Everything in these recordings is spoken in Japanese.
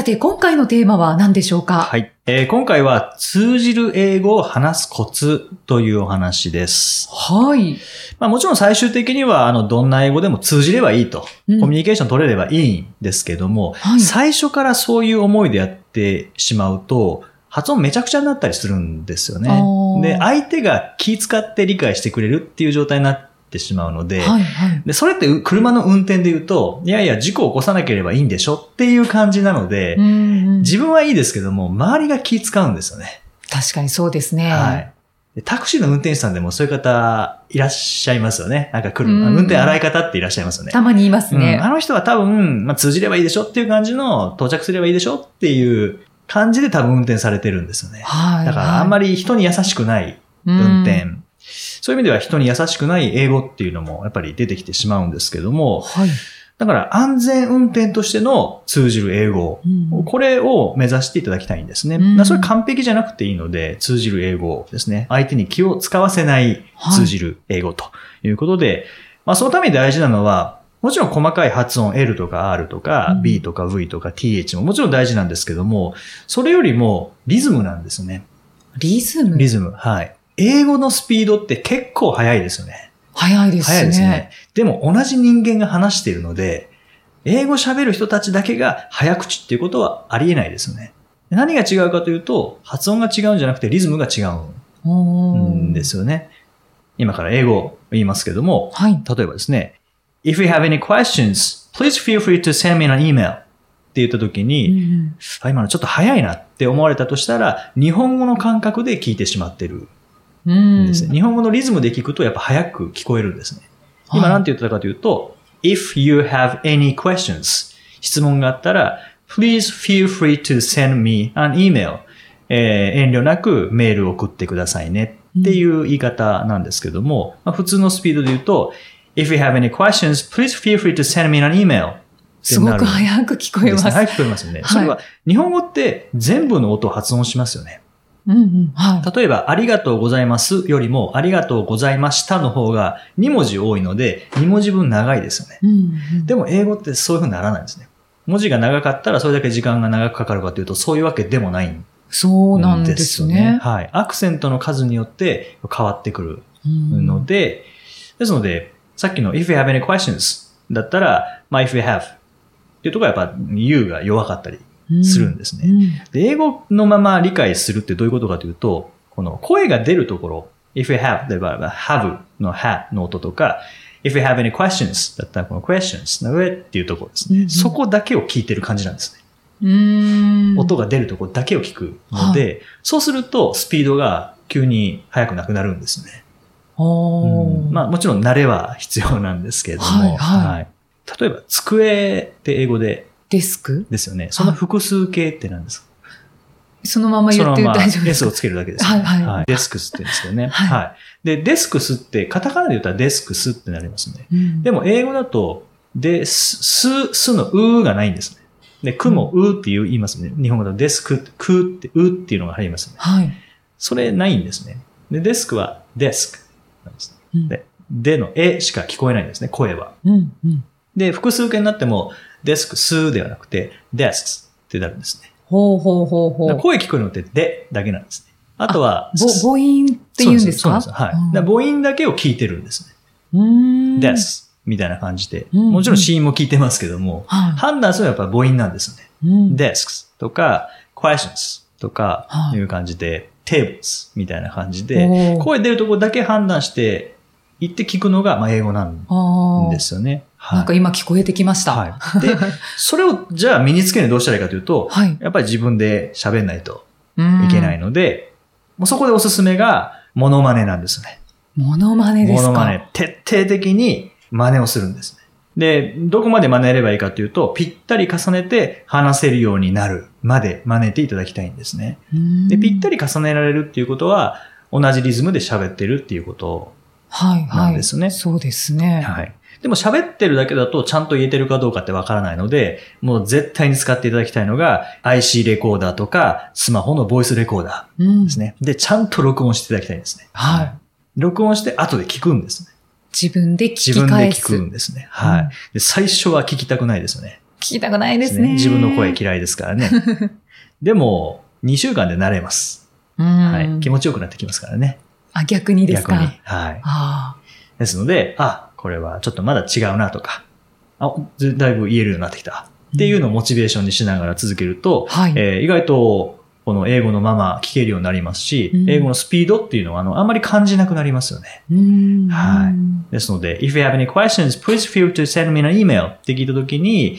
さて今回のテーマは何でしょうか？はい、えー今回は通じる英語を話すコツというお話です。はい、まあもちろん最終的にはあのどんな英語でも通じればいいと、うん。コミュニケーション取れればいいんですけども、はい。最初からそういう思いでやってしまうと、発音めちゃくちゃになったりするんですよね。で、相手が気遣って理解してくれるっていう状態になってしまうので、はいはいで、それってう車の運転で言うと、いやいや、事故を起こさなければいいんでしょっていう感じなので、うんうん自分はいいですけども、周りが気使うんですよね。確かにそうですね。はい。でタクシーの運転手さんでもそういう方いらっしゃいますよね。なんか来る、うん運転荒い方っていらっしゃいますよね。たまに言いますね。うんあの人は多分、まあ、通じればいいでしょっていう感じの、到着すればいいでしょっていう感じで多分運転されてるんですよね。はい。だからあんまりり人に優しくない運転。そういう意味では人に優しくない英語っていうのもやっぱり出てきてしまうんですけども、はい。だから安全運転としての通じる英語、うんこれを目指していただきたいんですね。うんまあそれ完璧じゃなくていいので、通じる英語ですね。相手に気を使わせない通じる英語ということで、まあそのために大事なのは、もちろん細かい発音 L とか R とかうん B とか V とか TH ももちろん大事なんですけども、それよりもリズムなんですね。リズム？リズム。はい。英語のスピードって結構速いですよね。早いですね。早いですね。でも同じ人間が話しているので、英語喋る人たちだけが早口っていうことはありえないですよね。何が違うかというと、発音が違うんじゃなくてリズムが違うんですよね。今から英語を言いますけども、はい。例えばですね、If you have any questions, please feel free to send me an email って言った時に、あ今のちょっと早いなって思われたとしたら、日本語の感覚で聞いてしまってるうんんですね。日本語のリズムで聞くとやっぱ早く聞こえるんですね。今何て言ってたかというと、if you have any questions 質問があったら、please feel free to send me an email えー遠慮なくメールを送ってくださいねっていう言い方なんですけども、まあ、普通のスピードで言うと、if you have any questions, please feel free to send me an email すごく早く聞こえます。早く聞こえますよね。それは、日本語って全部の音を発音しますよね。うんうん。はい。例えば、ありがとうございますよりも、ありがとうございましたの方が2文字多いので、2文字分長いですよね。うんうんでも、英語ってそういう風にならないんですね。文字が長かったらそれだけ時間が長くかかるかというと、そういうわけでもないんそうなんでですすよね。ね。はい。アクセントの数によって変わってくるうんので、ですので、さっきの if you have any questions だったら、まあ if you have っていうところはやっぱ you が弱かったりするんですね。うんで英語のまま理解するってどういうことかというと、この声が出るところ、if you have 例えば have の ha の音とか、if you have any questions だったらこの questions の上っていうところですね。うんうんそこだけを聞いてる感じなんですね。うん。音が出るところだけを聞くので、そうするとスピードが急に速くなくなるんですね。うんまあもちろん慣れは必要なんですけれども、はいはい例えば机って英語でデスク？ですよね。その複数形って何ですか？そのまま言って大丈夫です S をかつけるだけですよね、はいはいデスクスって言うんですけどね。はいはい。で、デスクスって、カタカナで言ったらデスクスってなりますね。うんでも、英語だと、で、す、す、すのうがないんですね。で、くもうって言いますね。日本語だとデスク、くって、うっていうのが入りますね。はい。それないんですね。で、デスクはデスクなんですね。うんで、でのえしか聞こえないんですね、声は。うんうん。で、複数形になっても、デスク、すではなくて、デスクスってなるんですね。ほうほうほうほう。声聞こえるのって、でだけなんですね。あとは、ぼ母音って言うんですか？そう。はい。母音だけを聞いてるんですね。うん。です。みたいな感じで。うんもちろん子音も聞いてますけども、は判断するのはやっぱ母音なんですね。い。うん。desks とか questions とかはいいう感じで、tables みたいな感じで、声出るところだけ判断して、言って聞くのがまあ英語なん。ですよね。はい。なんか今聞こえてきました。はい。で、それをじゃあ身につけるどうしたらいいかというと、はい。やっぱり自分で喋んないといいけないので、もうそこでおすすめが、モノマネなんですね。モノマネですか？モノマネ。徹底的に真似をするんですね。で、どこまで真似ればいいかというと、ぴったり重ねて話せるようになるまで真似ていただきたいんですね。で、ぴったり重ねられるっていうことは、同じリズムで喋ってるっていうことはいはい。なんですねそうですね。はい。でも喋ってるだけだとちゃんと言えてるかどうかってわからないので、もう絶対に使っていただきたいのが IC レコーダーとかスマホのボイスレコーダうんーですね。で、ちゃんと録音していただきたいんですね。はい。録音して後で聞くんですね。自分で聞自分でき返す。聞くんですね。はい、うんで。最初は聞きたくないですよね。聞きたくないですね。自分の声嫌いですからね。でも、2週間で慣れます。うん。はい。気持ちよくなってきますからね。あ、逆にですか？逆に。はい。あですので、あ、これはちょっとまだ違うなとか、あ、ずだいぶ言えるようになってきた。っていうのをモチベーションにしながら続けると、はいえー意外とこの英語のまま聞けるようになりますし、うん英語のスピードっていうのはあのあんまり感じなくなりますよね。はいですので、if you have any questions, please feel to send me an email って聞いたときに、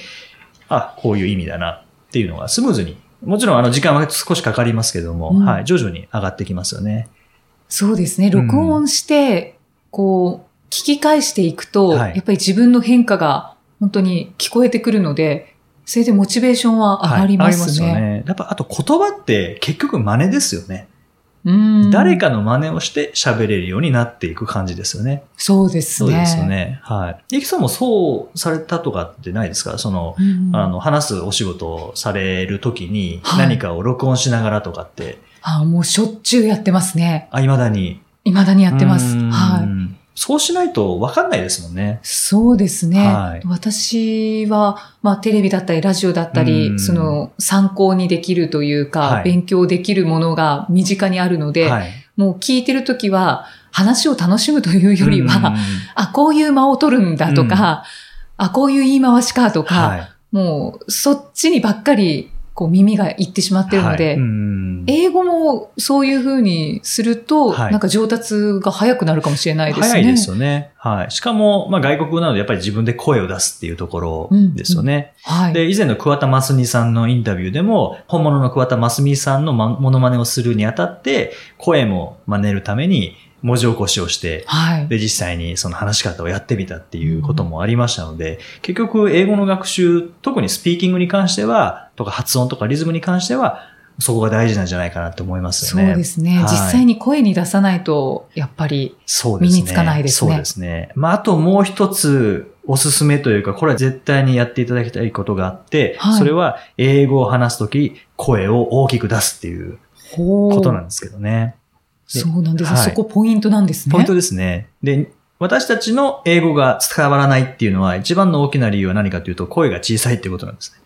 あ、こういう意味だなっていうのがスムーズに、もちろんあの時間は少しかかりますけども、うんはい、徐々に上がってきますよね。そうですね。録音して、こう、聞き返していくと、はいやっぱり自分の変化が本当に聞こえてくるので、それでモチベーションは上がりますね。はい、すよね。やっぱあと言葉って結局真似ですよね。うん誰かの真似をして喋れるようになっていく感じですよね。そうですね。そうですよね。はい。ゆきさんもそうされたとかってないですか？その、うん。あの、話すお仕事をされるときにはい何かを録音しながらとかって、あもうしょっちゅうやってますね。あ、未だに。未だにやってます。うんはい。そうしないと分かんないですもんね。そうですね。はい私は、まあ、テレビだったり、ラジオだったり、うんその、参考にできるというか、はい勉強できるものが身近にあるので、はい。もう聞いてるときは、話を楽しむというよりは、うんあ、こういう間を取るんだとか、あ、こういう言い回しかとか、はい。もう、そっちにばっかり、こう、耳がいってしまってるので、英語もそういう風にすると、はいなんか上達が早くなるかもしれないですね。早いですよね。はい。しかも、まあ外国語なのでやっぱり自分で声を出すっていうところですよね。はい。で、以前の桑田真澄さんのインタビューでも、本物の桑田真澄さんのまモノマネをするにあたって、声も真似るために文字起こしをして、はい。で、実際にその話し方をやってみたっていうこともありましたので、結局英語の学習、特にスピーキングに関しては、とか発音とかリズムに関しては、そこが大事なんじゃないかなと思いますそうよね。ですね、はい実際に声に出さないと、やっぱり、そうですね。身につかないですねそうですね。まあ、あともう一つおすすめというか、これは絶対にやっていただきたいことがあって、はいそれは英語を話すとき、声を大きく出すっていうこことなんですけどね。そうなんです、はいそこポイントなんですね。ポイントですね。で、私たちの英語が伝わらないっていうのは、一番の大きな理由は何かというと、声が小さいっていうことなんですね。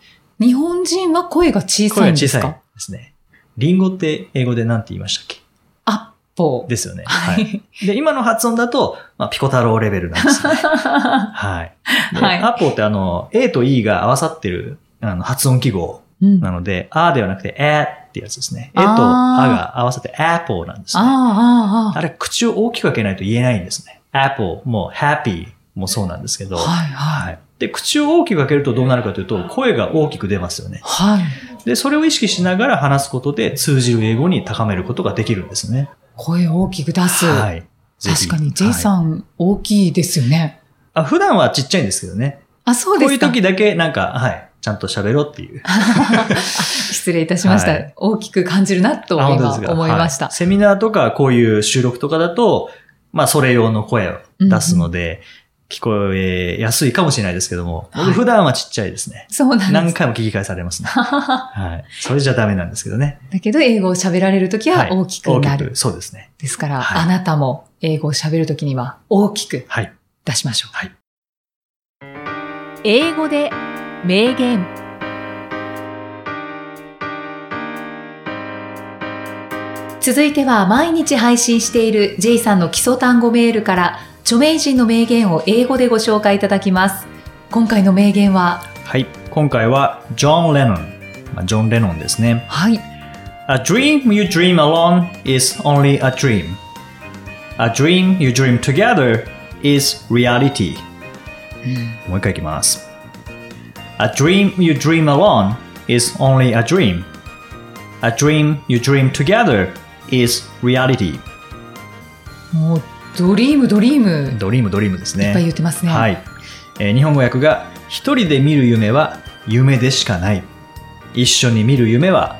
日本人は声が小さ声が小さいいんですね。リンゴって英語で何て言いましたっけ？アッポですよね。ははい。い。で、今の発音だと、まあ、ピコ太郎レベルなんですね。はい。ではいアポってあの、A と E が合わさってるあの発音記号うんなので、あではなくて、A ってやつですね。A とあが合わさって Apple なんですね。ああ、ああ、あれ、口を大きく開けないと言えないんですね。Apple も Happy もそうなんですけど。はいはい。はい。で、口を大きく開けるとどうなるかというと、声が大きく出ますよね。はい。で、それを意識しながら話すことで通じる英語に高めることができるんですね。声を大きく出す。はい。確かに、J はいさん、大きいですよね。あ普段はちっちゃいんですけどね。あ、そうこういうですか。時だけなんか、はい、ちゃんと喋ろうっていう。失礼いたしました。はい大きく感じるなとあ今思いました。はいセミナーとかこういう収録とかだと、まあそれ用の声を出すので、聞こえやすいかもしれないですけども、はい僕普段はちっちゃいですね。そうなんです。何回も聞き返されますね。はい。それじゃダメなんですけどね。だけど、英語を喋られるときは大きくなる。大きく。そうですね。ですから、はいあなたも英語を喋るときには大きくはい。出しましょう。はい。英語で名言。続いては毎日配信している J さんの基礎単語メールから著名人の名言を英語でご紹介いただきます。今回の名言は、はい。今回は、ジョン・レノン。まあ、ジョン・レノンですね。はい、A dream you dream alone is only a dream. A dream you dream together is reality. もう一回いきます。A dream you dream alone is only a dream. A dream you dream together is reality. もうドリーム、ドリーム。ドリーム、ドリームですね。いっぱい言ってますね。はい。えー日本語訳が、一人で見る夢は夢でしかない。一緒に見る夢は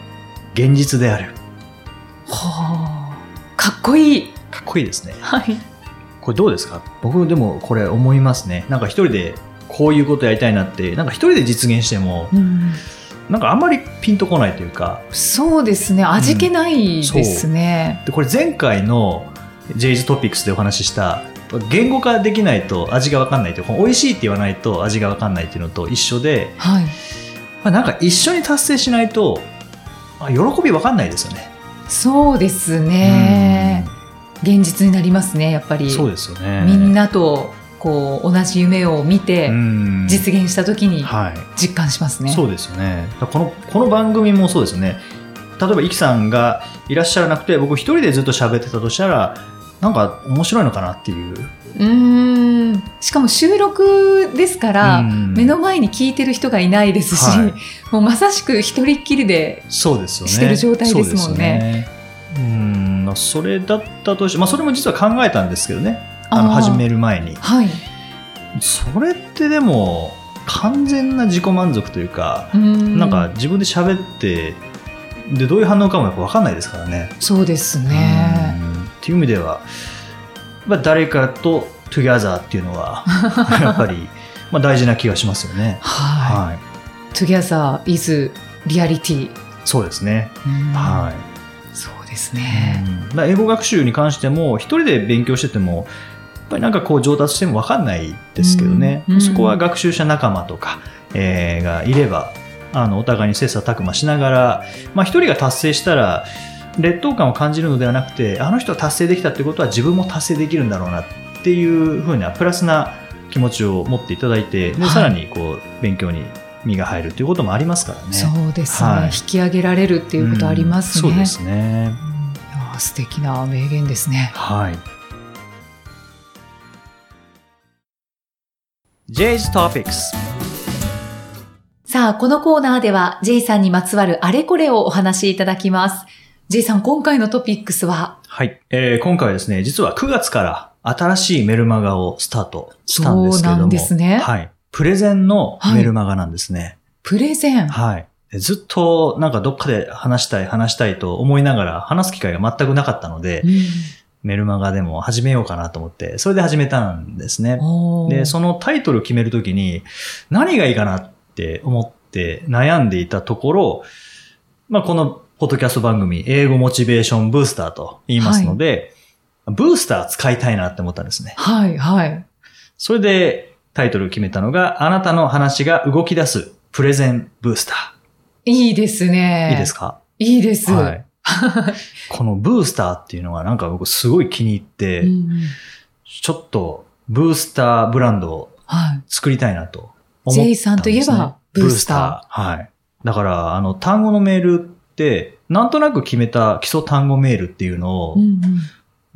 現実である。はあ。かっこいい。かっこいいですね。はい。これどうですか？僕でもこれ思いますね。なんか一人でこういうことやりたいなって、なんか一人で実現しても、うん、なんかあんまりピンとこないというか、そうですね。味気ないですね。でこれ前回の J's トピックスでお話しした言語化できないと味が分かんないという美味しいって言わないと味が分かんないっていうのと一緒で、はい。まあ、なんか一緒に達成しないと、まあ、喜び分かんないですよね。そうですね。現実になりますね、やっぱり。うんそうですよね。みんなとこう同じ夢を見てうん実現した時にはい、実感しますね。そうですよね。このこの番組もそうですよね。例えば、イキさんがいらっしゃらなくて、僕一人でずっと喋ってたとしたら、なんか面白いのかなっていう。うーん。しかも収録ですから、うん目の前に聞いてる人がいないですし、はいもうまさしく一人っきりで、そうですよね。してる状態ですもんねそうそれだったとして、まあ、それも実は考えたんですけどね。あの、始める前に。はい。それってでも、完全な自己満足というか、うーんなんか自分で喋って、で、どういう反応かもやっぱ分かんないですからね。そうですね。うんっていう意味では、まあ、誰かと together っていうのは、やっぱり、まあ、大事な気がしますよね。はい。はい。Together is reality。そうですね。うんはい。そうですね。うんだから英語学習に関しても、一人で勉強してても、やっぱりなんかこう上達しても分かんないですけどね。そこは学習者仲間とか、えーがいれば、あの、お互いに切磋琢磨しながら、まあ一人が達成したら、劣等感を感じるのではなくて、あの人は達成できたってことは自分も達成できるんだろうなっていうふうなプラスな気持ちを持っていただいて、ではいさらにこう勉強に身が入るということもありますからね。そうですね、はい引き上げられるっていうことありますね。うんそうですね。素敵な名言ですね。はい。J's Topics さあ、このコーナーでは J さんにまつわるあれこれをお話しいただきます。J さん、今回のトピックスは？はい、えー今回はですね、実は9月から新しいメルマガをスタートしたんですけれども。そうなんですねはい。プレゼンのメルマガなんですね。プレゼン。はい。でずっとなんかどっかで話したい話したいと思いながら話す機会が全くなかったので、うんメルマガでも始めようかなと思って、それで始めたんですね。で、そのタイトルを決めるときに、何がいいかなって思って悩んでいたところ、まあ、このポッドキャスト番組、英語モチベーションブースターと言いますので、ブースター使いたいなって思ったんですね。はい、はい。それでタイトルを決めたのが、あなたの話が動き出すプレゼンブースタいいですー。ね。いいですか？いいです。はい。このブースターっていうのがなんか僕すごい気に入って、うんちょっとブースターブランドをはい。作りたいなと思ったんです、ね。J さんといえばブースター。はい。だから、あの、単語のメールって、なんとなく決めた基礎単語メールっていうのをうん、うん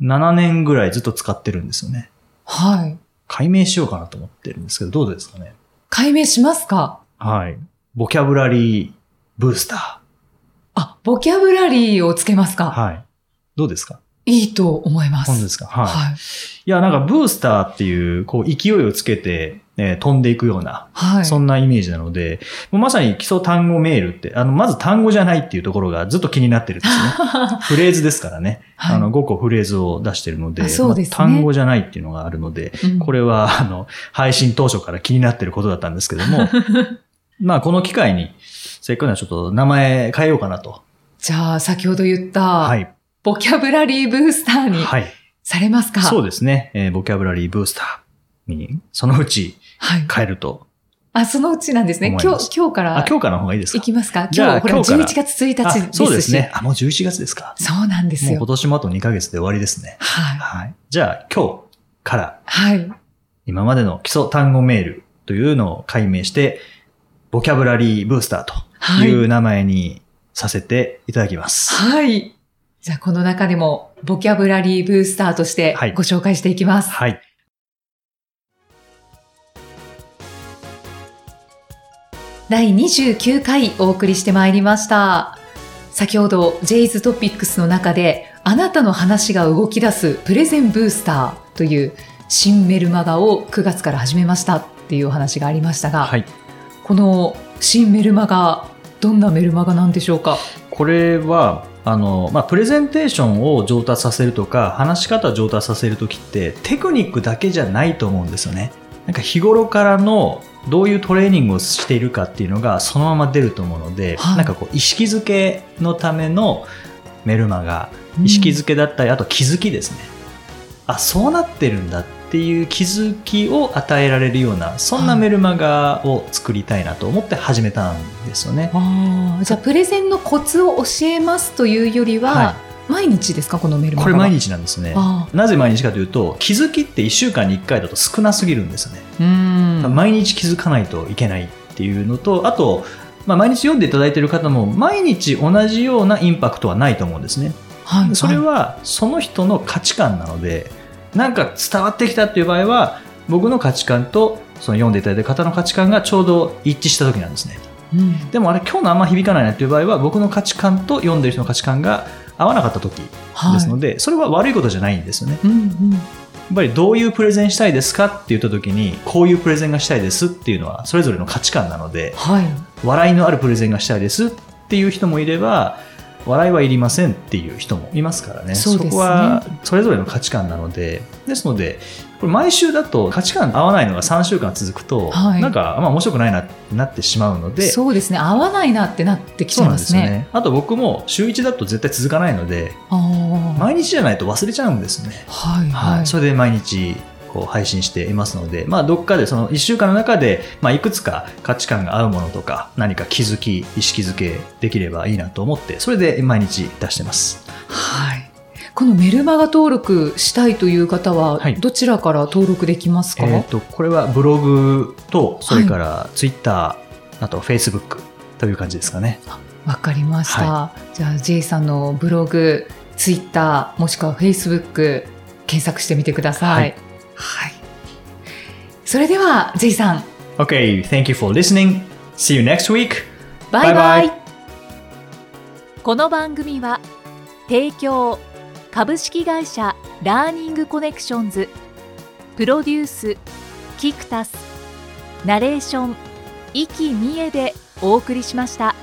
7年ぐらいずっと使ってるんですよね。はい。解明しようかなと思ってるんですけど、どうですかね？解明しますか？はい。ボキャブラリーブースタあ、ボキャブラリーをつけますー。か？はい。どうですか？いいと思います。本当ですか？はい。はい。いや、なんかブースターっていう、こう、勢いをつけて、えー飛んでいくような、はい。そんなイメージなので、もうまさに基礎単語メールって、あの、まず単語じゃないっていうところがずっと気になってるんですね。フレーズですからね。はいあの、5個フレーズを出してるので、あそうですねまあ単語じゃないっていうのがあるので、うんこれは、あの、配信当初から気になってることだったんですけども、まあ、この機会に、せっかくならちょっと名前変えようかなと。じゃあ、先ほど言った、はい。ボキャブラリーブースターにはい。されますか？そうですね。えーボキャブラリーブースターに、そのうちはい。変えると。あ、そのうちなんですね。今日、今日からあ、今日からの方がいいですか？行きますか？今日、ほら、今日から11月1日あですし。そうですね。あ、もう11月ですか。そうなんですよもう今。年もあと2ヶ月で終わりですね。はい。はい。じゃあ、今日からはい。今までの基礎単語メールというのを解明して、ボキャブラリーブースターという名前にさせていただきます。はい。じゃあ、この中でも、ボキャブラリーブースターとしてはいご紹介していきます。はい。第29回お送りしてまいりました。先ほど J's トピックスの中であなたの話が動き出すプレゼンブースターという新メルマガを9月から始めましたっていうお話がありましたが、はい。この新メルマガ、どんなメルマガなんでしょうか？これは、あの、まあ、プレゼンテーションを上達させるとか、話し方を上達させるときって、テクニックだけじゃないと思うんですよね。なんか日頃からのどういうトレーニングをしているかっていうのがそのまま出ると思うので、はいなんかこう意識づけのためのメルマガ、意識づけだったり、あと気づきですね。あ、そうなってるんだっていう気づきを与えられるような、そんなメルマガを作りたいなと思って始めたんですよね。あーじゃあプレゼンのコツを教えますというよりは、はい毎日ですかこのメルマガはこれ毎日なんですね。あなぜ毎日かというと、気づきって1週間に1回だと少なすぎるんですよね。毎日気づかないといけないっていうのと、あと、まあ、毎日読んでいただいている方も、毎日同じようなインパクトはないと思うんですね。はいそれは、その人の価値観なので、なんか伝わってきたっていう場合は、僕の価値観と、その読んでいただいている方の価値観がちょうど一致した時なんですね。うんでもあれ今日のあんま響かないなっていう場合は、僕の価値観と読んでる人の価値観が合わなかった時はいですので、それは悪いことじゃないんですよね。うんうんやっぱりどういうプレゼンしたいですかって言った時に、こういうプレゼンがしたいですっていうのは、それぞれの価値観なので、はい笑いのあるプレゼンがしたいですっていう人もいれば、笑いはいりませんっていう人もいますからね。ねこはそれぞれの価値観なので、ですので、これ毎週だと価値観合わないのが3週間続くと、はい。なんか、まあ面白くないなってなってしまうので、そうですね。合わないなってなってきちゃいますすよね。あと僕も週1だと絶対続かないので、毎日じゃないと忘れちゃうんですね。はいは、はい。いそれで毎日こう配信していますので、まあ、どっかでその1週間の中で、まあ、いくつか価値観が合うものとか何か気づき意識づけできればいいなと思ってそれで毎日出してます。はいこのメルマガ登録したいという方ははい。どちらから登録できますか、えー、とこれはブログとそれからツイッター、あとフェイスブックという感じですかね。わかりました、じゃあ J さんのブログツイッターもしくはフェイスブック検索してみてください、はい。はい、それでは J さん。OK thank you for listening. See you next week. バイバイバイバこの番組は提供株式会社ラーニングコネクションズプロデュースキクタスナレーション生きみえでお送りしました。